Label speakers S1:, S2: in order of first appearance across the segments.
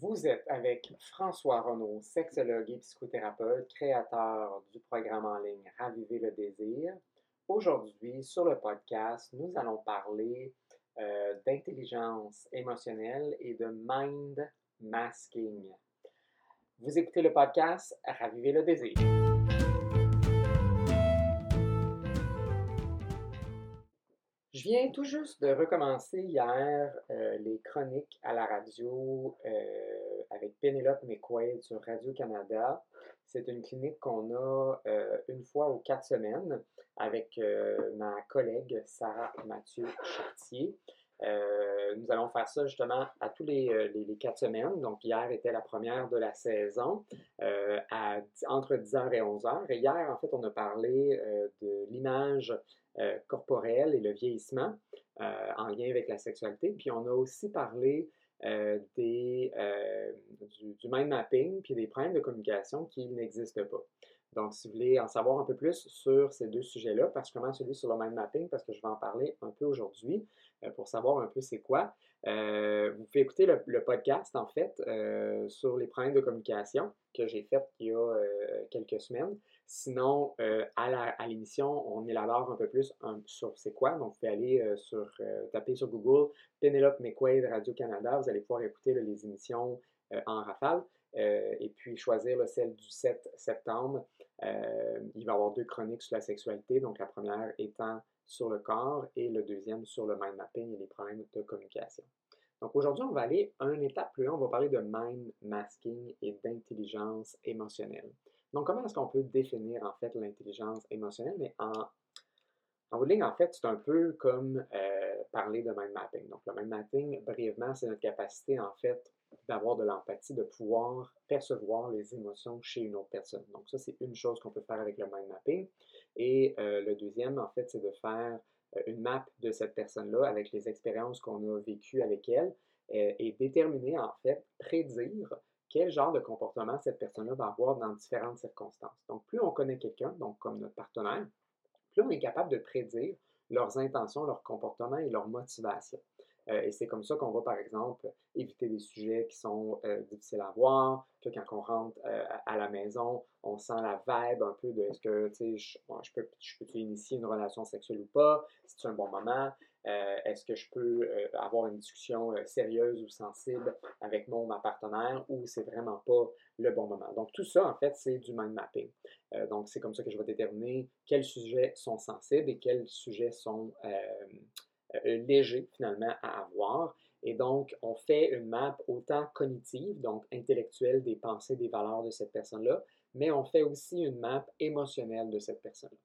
S1: Vous êtes avec François Renaud, sexologue et psychothérapeute, créateur du programme en ligne Raviver le désir. Aujourd'hui, sur le podcast, nous allons parler euh, d'intelligence émotionnelle et de mind masking. Vous écoutez le podcast Raviver le désir. Je viens tout juste de recommencer hier euh, les chroniques à la radio euh, avec Penelope McQuaid sur Radio-Canada. C'est une clinique qu'on a euh, une fois aux quatre semaines avec ma collègue Sarah Mathieu Chartier. nous allons faire ça justement à tous les, quatre semaines. Donc, hier était la première de la saison entre 10h et 11h. Et hier, en fait, on a parlé de l'image euh, corporel et le vieillissement euh, en lien avec la sexualité. Puis on a aussi parlé euh, des, du, mind mapping puis des problèmes de communication qui n'existent pas. Donc, si vous voulez en savoir un peu plus sur ces deux sujets-là, particulièrement celui sur le mind mapping, parce que je vais en parler un peu aujourd'hui pour savoir un peu c'est quoi, vous pouvez écouter le, podcast, en fait, sur les problèmes de communication que j'ai fait il y a quelques semaines. Sinon, euh, à l'émission, on élabore un peu plus sur c'est quoi? Donc, vous pouvez aller euh, sur, euh, taper sur Google Penelope McQuaid Radio-Canada. Vous allez pouvoir écouter les émissions en rafale. et puis choisir celle du 7 septembre. il va y avoir deux chroniques sur la sexualité. Donc, la première étant sur le corps et le deuxième sur le mind mapping et les problèmes de communication. Donc aujourd'hui, on va aller une étape plus loin. On va parler de mind masking et d'intelligence émotionnelle. Donc, comment est-ce qu'on peut définir en fait l'intelligence émotionnelle? Mais en, en ligne, en fait, c'est un peu comme euh, parler de mind mapping. Donc, le mind mapping, brièvement, c'est notre capacité en fait d'avoir de l'empathie, de pouvoir percevoir les émotions chez une autre personne. Donc, ça, c'est une chose qu'on peut faire avec le mind mapping. Et euh, le deuxième, en fait, c'est de faire euh, une map de cette personne-là avec les expériences qu'on a vécues avec elle et déterminer, en fait, prédire quel genre de comportement cette personne-là va avoir dans différentes circonstances. Donc, plus on connaît quelqu'un, donc comme notre partenaire, plus on est capable de prédire leurs intentions, leurs comportements et leurs motivations. Euh, et c'est comme ça qu'on va, par exemple, éviter des sujets qui sont euh, difficiles à voir, que quand on rentre euh, à la maison, on sent la vibe un peu de est-ce que, tu sais, je, je, peux, je peux initier une relation sexuelle ou pas, c'est un bon moment, euh, est-ce que je peux euh, avoir une discussion euh, sérieuse ou sensible avec mon ma partenaire ou c'est vraiment pas le bon moment? Donc tout ça, en fait, c'est du mind mapping. donc c'est comme ça que je vais déterminer quels sujets sont sensibles et quels sujets sont légers finalement à avoir. Et donc, on fait une map autant cognitive, donc intellectuelle des pensées, des valeurs de cette personne-là, mais on fait aussi une map émotionnelle de cette personne-là.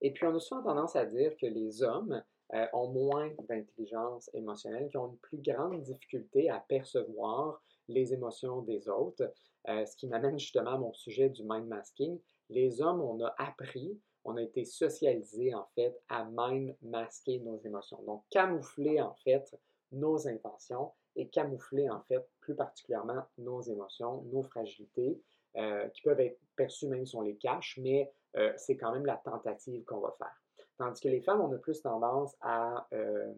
S1: Et puis, on a souvent tendance à dire que les hommes euh, ont moins d'intelligence émotionnelle, qui ont une plus grande difficulté à percevoir les émotions des autres, euh, ce qui m'amène justement à mon sujet du mind masking. Les hommes, on a appris, on a été socialisés en fait à mind masker nos émotions, donc camoufler en fait nos intentions et camoufler en fait plus particulièrement nos émotions, nos fragilités, euh, qui peuvent être perçues même si on les cache, mais c'est quand même la tentative qu'on va faire. Tandis que les femmes, on a plus tendance à, euh,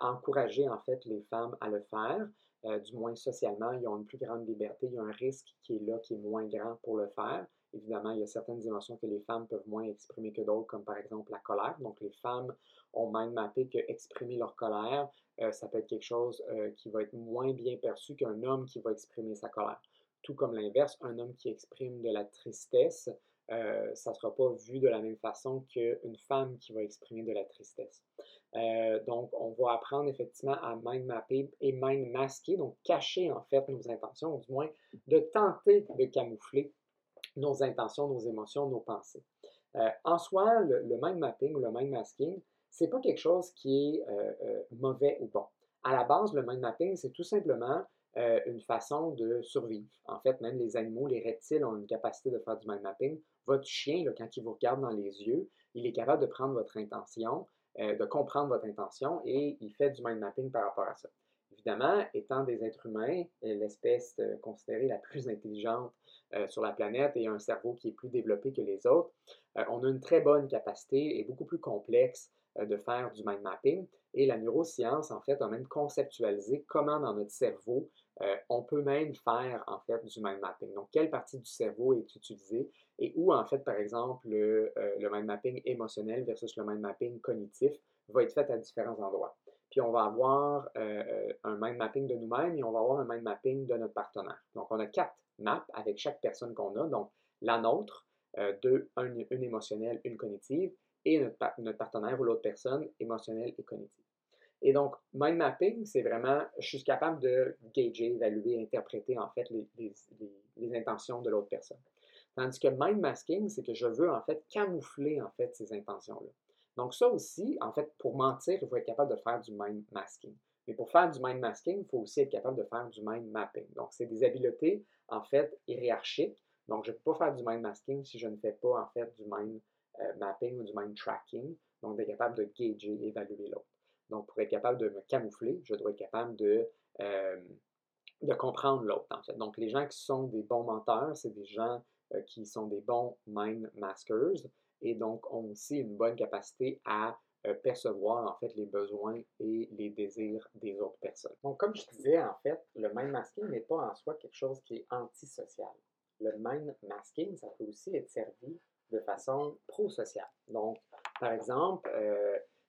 S1: encourager en fait les femmes à le faire. Euh, du moins socialement, ils ont une plus grande liberté, il y a un risque qui est là, qui est moins grand pour le faire. Évidemment, il y a certaines émotions que les femmes peuvent moins exprimer que d'autres, comme par exemple la colère. Donc, les femmes ont même mappé que exprimer leur colère, euh, ça peut être quelque chose qui va être moins bien perçu qu'un homme qui va exprimer sa colère. Tout comme l'inverse, un homme qui exprime de la tristesse euh, ça ne sera pas vu de la même façon qu'une femme qui va exprimer de la tristesse. Euh, donc, on va apprendre effectivement à mind mapper et mind masquer, donc cacher en fait nos intentions, ou du moins de tenter de camoufler nos intentions, nos émotions, nos pensées. Euh, en soi, le, mind mapping ou le mind masking, c'est pas quelque chose qui est mauvais ou bon. À la base, le mind mapping, c'est tout simplement euh, une façon de survivre. En fait, même les animaux, les reptiles ont une capacité de faire du mind mapping. Votre chien, quand il vous regarde dans les yeux, il est capable de prendre votre intention, euh, de comprendre votre intention et il fait du mind mapping par rapport à ça. Évidemment, étant des êtres humains, euh, l'espèce considérée la plus intelligente sur la planète et un cerveau qui est plus développé que les autres, on a une très bonne capacité et beaucoup plus complexe de faire du mind mapping. Et la neuroscience, en fait, a même conceptualisé comment dans notre cerveau Euh, on peut même faire en fait du mind mapping. Donc, quelle partie du cerveau est utilisée et où en fait, par exemple, le, euh, mind mapping émotionnel versus le mind mapping cognitif va être fait à différents endroits. Puis on va avoir euh, un mind mapping de nous-mêmes et on va avoir un mind mapping de notre partenaire. Donc, on a quatre maps avec chaque personne qu'on a. Donc, la nôtre, deux, une émotionnelle, une cognitive, et notre, partenaire ou l'autre personne émotionnelle et cognitive. Et donc, mind mapping, c'est vraiment, je suis capable de gager, évaluer, interpréter en fait les, les, intentions de l'autre personne. Tandis que mind masking, c'est que je veux en fait camoufler en fait ces intentions-là. Donc ça aussi, en fait, pour mentir, il faut être capable de faire du mind masking. Mais pour faire du mind masking, il faut aussi être capable de faire du mind mapping. Donc c'est des habiletés en fait hiérarchiques. Donc je ne peux pas faire du mind masking si je ne fais pas en fait du mind mapping ou du mind tracking. Donc d'être capable de gager, évaluer l'autre. Donc, pour être capable de me camoufler, je dois être capable de, euh, de comprendre l'autre, en fait. Donc, les gens qui sont des bons menteurs, c'est des gens euh, qui sont des bons mind maskers et donc ont aussi une bonne capacité à euh, percevoir, en fait, les besoins et les désirs des autres personnes. Donc, comme je disais, en fait, le mind masking n'est pas en soi quelque chose qui est antisocial. Le mind masking, ça peut aussi être servi de façon pro-sociale. Donc, par exemple,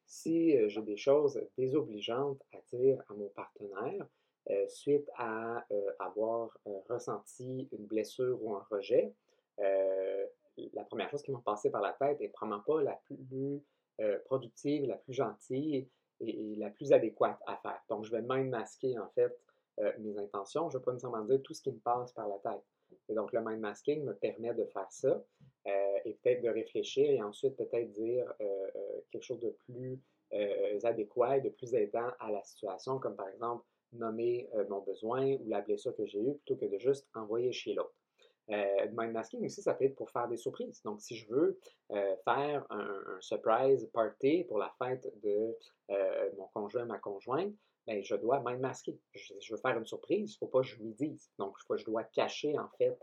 S1: si euh, j'ai des choses désobligeantes à dire à mon partenaire euh, suite à euh, avoir ressenti une blessure ou un rejet, la première chose qui m'a passé par la tête est probablement pas la plus productive, la plus gentille et, la plus adéquate à faire. Donc, je vais même masquer en fait mes intentions. Je ne vais pas nécessairement dire tout ce qui me passe par la tête. Et donc, le mind masking me permet de faire ça euh, et peut-être de réfléchir et ensuite peut-être dire euh, euh, quelque chose de plus adéquat et de plus aidant à la situation, comme par exemple nommer mon besoin ou la blessure que j'ai eue plutôt que de juste envoyer chez l'autre. Euh, mind masking aussi, ça peut être pour faire des surprises. Donc, si je veux faire un, surprise party pour la fête de mon conjoint, ma conjointe, ben, je dois mind masquer. Je, veux faire une surprise, il ne faut pas que je lui dise. Donc, je dois cacher, en fait,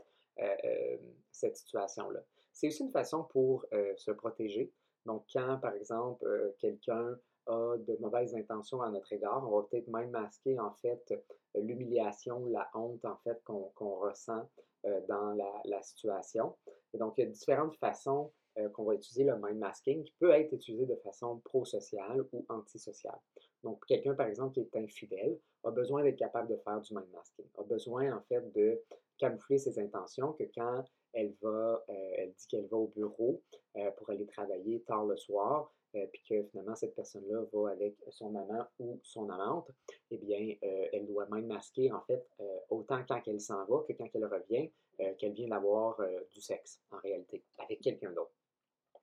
S1: cette situation-là. C'est aussi une façon pour euh, se protéger. Donc, quand, par exemple, euh, quelqu'un a de mauvaises intentions à notre égard, on va peut-être même masquer, en fait, l'humiliation, la honte, en fait, qu'on ressent euh, dans la, situation. Et donc, il y a différentes façons qu'on va utiliser le mind masking qui peut être utilisé de façon pro-sociale ou antisociale. Donc, quelqu'un, par exemple, qui est infidèle, a besoin d'être capable de faire du mind masking, a besoin, en fait, de camoufler ses intentions, que quand elle va, euh, elle dit qu'elle va au bureau euh, pour aller travailler tard le soir, euh, puis que finalement cette personne-là va avec son maman ou son amante, eh bien, elle doit même masquer, en fait, autant quand elle s'en va que quand elle revient, qu'elle vient d'avoir du sexe, en réalité, avec quelqu'un d'autre.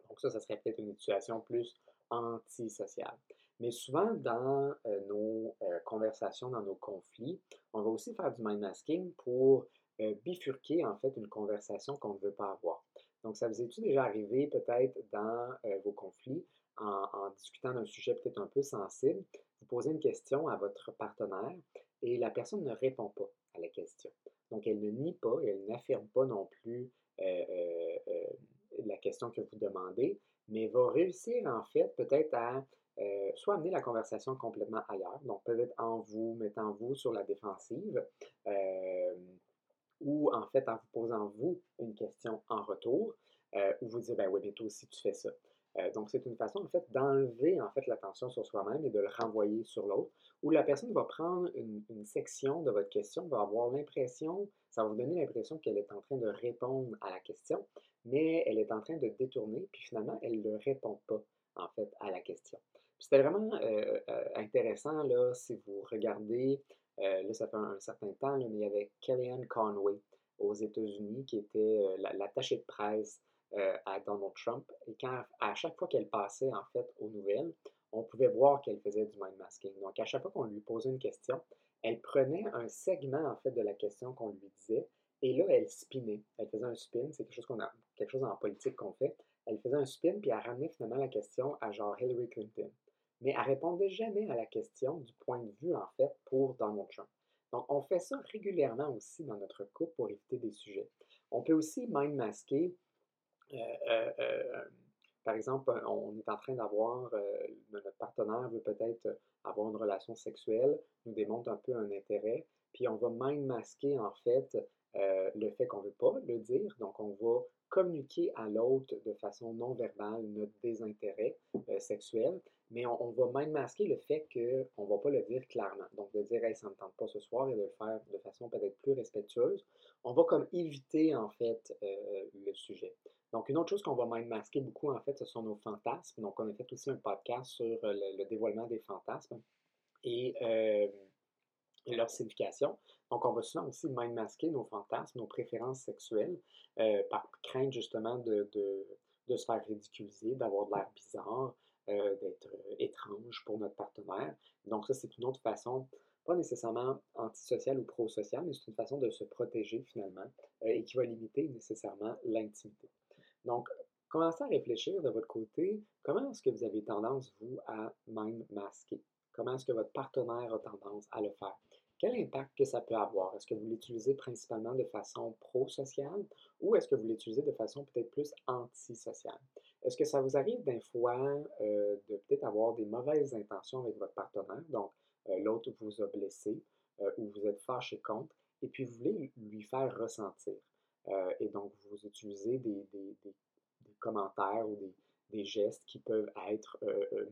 S1: Donc ça, ça serait peut-être une situation plus antisociale. Mais souvent, dans nos conversations, dans nos conflits, on va aussi faire du mind masking pour euh, bifurquer en fait une conversation qu'on ne veut pas avoir. Donc, ça vous est-tu déjà arrivé peut-être dans euh, vos conflits, en, discutant d'un sujet peut-être un peu sensible, vous posez une question à votre partenaire et la personne ne répond pas à la question. Donc, elle ne nie pas, elle n'affirme pas non plus euh, la question que vous demandez, mais va réussir en fait peut-être à soit amener la conversation complètement ailleurs, donc peut-être en vous mettant vous sur la défensive, ou en fait en vous posant vous une question en retour, euh, où vous dites, ben oui, mais toi aussi tu fais ça. Euh, donc c'est une façon en fait d'enlever en fait l'attention sur soi-même et de le renvoyer sur l'autre, où la personne va prendre une, section de votre question, va avoir l'impression, ça va vous donner l'impression qu'elle est en train de répondre à la question, mais elle est en train de détourner, puis finalement elle ne répond pas en fait à la question. C'était vraiment euh, intéressant là si vous regardez euh, là, ça fait un, certain temps, mais il y avait Kellyanne Conway aux États-Unis qui était euh, l'attachée de presse euh, à Donald Trump. Et quand, à chaque fois qu'elle passait, en fait, aux nouvelles, on pouvait voir qu'elle faisait du mind masking. Donc, à chaque fois qu'on lui posait une question, elle prenait un segment, en fait, de la question qu'on lui disait, et là, elle spinait. Elle faisait un spin, c'est quelque chose qu'on a, quelque chose en politique qu'on fait. Elle faisait un spin, puis elle ramenait finalement la question à genre Hillary Clinton mais elle répondait jamais à la question du point de vue, en fait, pour Donald Trump. Donc, on fait ça régulièrement aussi dans notre couple pour éviter des sujets. On peut aussi mind masquer, euh, euh, euh, par exemple, on est en train d'avoir, notre partenaire veut peut-être avoir une relation sexuelle, nous démontre un peu un intérêt, puis on va même masquer en fait euh, le fait qu'on ne veut pas le dire. Donc, on va communiquer à l'autre de façon non verbale notre désintérêt euh, sexuel, mais on, va même masquer le fait qu'on ne va pas le dire clairement. Donc, de dire, hey, ça ne me tente pas ce soir et de le faire de façon peut-être plus respectueuse. On va comme éviter en fait euh, le sujet. Donc, une autre chose qu'on va même masquer beaucoup, en fait, ce sont nos fantasmes. Donc, on a fait aussi un podcast sur le, dévoilement des fantasmes. Et leur signification. Donc, on va souvent aussi mind masquer nos fantasmes, nos préférences sexuelles, euh, par crainte justement de, de, se faire ridiculiser, d'avoir de l'air bizarre, euh, d'être euh, étrange pour notre partenaire. Donc, ça, c'est une autre façon, pas nécessairement antisociale ou pro-sociale, mais c'est une façon de se protéger finalement et qui va limiter nécessairement l'intimité. Donc, commencez à réfléchir de votre côté, comment est-ce que vous avez tendance, vous, à mind masquer? Comment est-ce que votre partenaire a tendance à le faire? Quel impact que ça peut avoir? Est-ce que vous l'utilisez principalement de façon pro-sociale ou est-ce que vous l'utilisez de façon peut-être plus antisociale? Est-ce que ça vous arrive d'un fois euh, de peut-être avoir des mauvaises intentions avec votre partenaire? Donc, euh, l'autre vous a blessé euh, ou vous êtes fâché contre et puis vous voulez lui faire ressentir? et donc, vous utilisez des, commentaires ou des, des, gestes qui peuvent être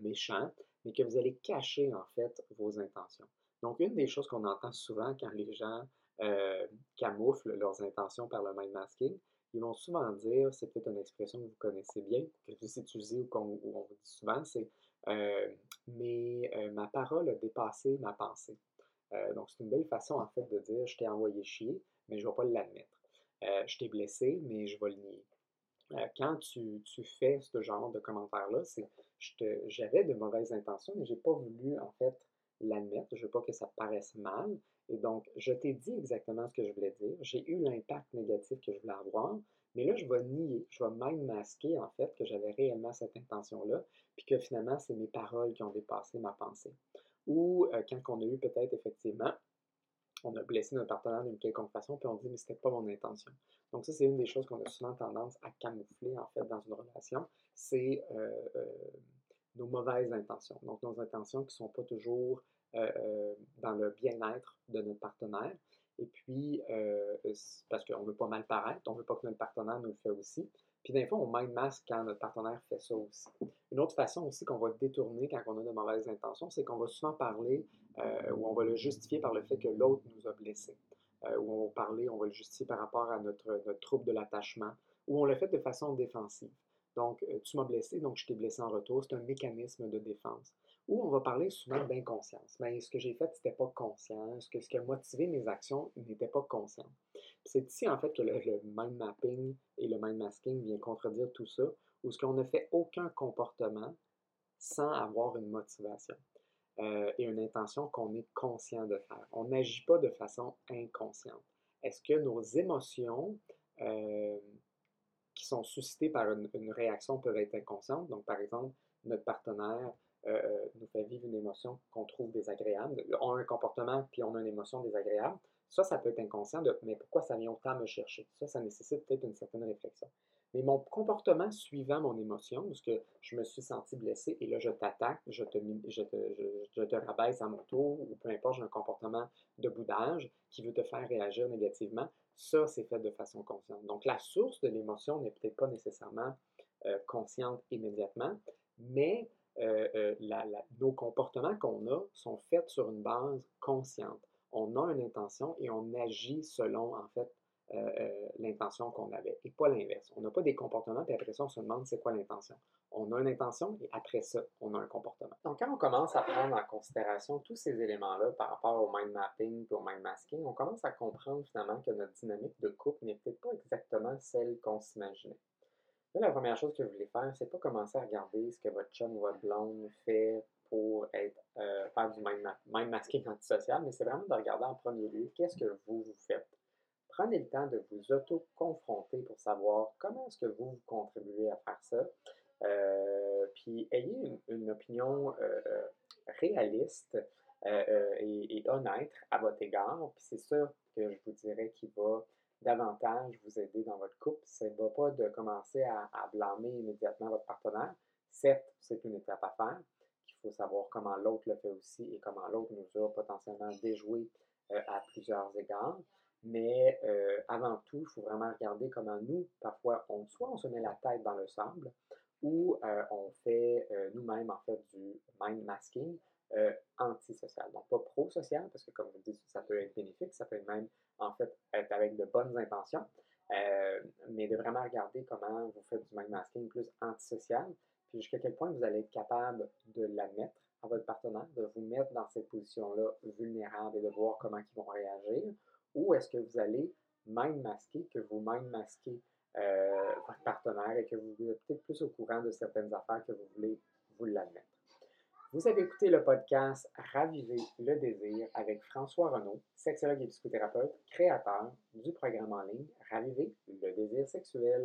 S1: méchants, mais que vous allez cacher en fait vos intentions. Donc, une des choses qu'on entend souvent quand les gens euh, camouflent leurs intentions par le mind masking, ils vont souvent dire, c'est peut-être une expression que vous connaissez bien, que vous utilisez ou qu'on vous dit souvent, c'est euh, mais euh, ma parole a dépassé ma pensée. donc, c'est une belle façon en fait de dire je t'ai envoyé chier, mais je ne vais pas l'admettre. je t'ai blessé, mais je vais le nier. Quand tu, tu, fais ce genre de commentaire-là, c'est j'avais de mauvaises intentions, mais je n'ai pas voulu en fait l'admettre, je veux pas que ça paraisse mal. Et donc, je t'ai dit exactement ce que je voulais dire. J'ai eu l'impact négatif que je voulais avoir, mais là, je vais nier, je vais même masquer en fait que j'avais réellement cette intention-là, puis que finalement, c'est mes paroles qui ont dépassé ma pensée. Ou euh, quand on a eu peut-être effectivement, on a blessé notre partenaire d'une quelconque façon, puis on dit, mais c'était pas mon intention. Donc, ça, c'est une des choses qu'on a souvent tendance à camoufler en fait dans une relation. C'est euh, euh, nos mauvaises intentions. Donc, nos intentions qui sont pas toujours euh, dans le bien-être de notre partenaire. Et puis, parce qu'on ne veut pas mal paraître, on ne veut pas que notre partenaire nous le fait aussi. Puis, des fois, on mind masque quand notre partenaire fait ça aussi. Une autre façon aussi qu'on va détourner quand on a de mauvaises intentions, c'est qu'on va souvent parler ou on va le justifier par le fait que l'autre nous a blessés. ou on va parler, on va le justifier par rapport à notre, notre trouble de l'attachement, ou on le fait de façon défensive. Donc, euh, tu m'as blessé, donc je t'ai blessé en retour. C'est un mécanisme de défense. Ou on va parler souvent d'inconscience. Mais ce que j'ai fait, c'était pas conscient. Ce, que, ce qui a motivé mes actions n'était pas conscient. C'est ici, en fait, que le, mind mapping et le mind masking viennent contredire tout ça, où ce qu'on ne fait aucun comportement sans avoir une motivation euh, et une intention qu'on est conscient de faire. On n'agit pas de façon inconsciente. Est-ce que nos émotions euh, qui sont suscités par une, réaction peuvent être inconscientes? Donc, par exemple, notre partenaire nous fait vivre une émotion qu'on trouve désagréable. On a un comportement, puis on a une émotion désagréable. Ça, ça peut être inconscient de mais pourquoi ça vient autant me chercher? Ça, ça nécessite peut-être une certaine réflexion. Mais mon comportement suivant mon émotion, parce que je me suis senti blessé et là je t'attaque, je, te rabaisse à mon tour, ou peu importe, j'ai un comportement de boudage qui veut te faire réagir négativement, ça, c'est fait de façon consciente. Donc, la source de l'émotion n'est peut-être pas nécessairement euh, consciente immédiatement, mais euh, euh, nos comportements qu'on a sont faits sur une base consciente. On a une intention et on agit selon, en fait, l'intention qu'on avait et pas l'inverse. On n'a pas des comportements, puis après ça, on se demande c'est quoi l'intention. On a une intention et après ça, on a un comportement. Donc, quand on commence à prendre en considération tous ces éléments-là par rapport au mind mapping et au mind masking, on commence à comprendre finalement que notre dynamique de couple n'est peut-être pas exactement celle qu'on s'imaginait. La première chose que vous voulez faire, c'est pas commencer à regarder ce que votre chum ou votre blonde fait pour être, euh, faire du mind, mind masking antisocial, mais c'est vraiment de regarder en premier lieu qu'est-ce que vous, vous faites prenez le temps de vous auto-confronter pour savoir comment est-ce que vous, vous contribuez à faire ça. Euh, puis ayez une, opinion euh, réaliste et, honnête à votre égard. Puis c'est ça que je vous dirais qui va davantage vous aider dans votre couple. Ce n'est pas de commencer à, blâmer immédiatement votre partenaire. Certes, c'est une étape à faire. Il faut savoir comment l'autre le fait aussi et comment l'autre nous a potentiellement déjoué à plusieurs égards. Mais avant tout, il faut vraiment regarder comment nous, parfois, on, soit on se met la tête dans le sable, ou on fait nous-mêmes, en fait, du mind masking antisocial. Donc, pas pro-social, parce que, comme vous dites, ça peut être bénéfique, ça peut même, en fait, être avec de bonnes intentions, mais de vraiment regarder comment vous faites du mind masking plus antisocial, puis jusqu'à quel point vous allez être capable de l'admettre à votre partenaire, de vous mettre dans cette position-là vulnérable et de voir comment ils vont réagir, ou est-ce que vous allez mind masquer, que vous mind masquez euh, votre partenaire et que vous êtes peut-être plus au courant de certaines affaires que vous voulez vous l'admettre? Vous avez écouté le podcast Raviver le désir avec François Renaud, sexologue et psychothérapeute, créateur du programme en ligne Raviver le désir sexuel.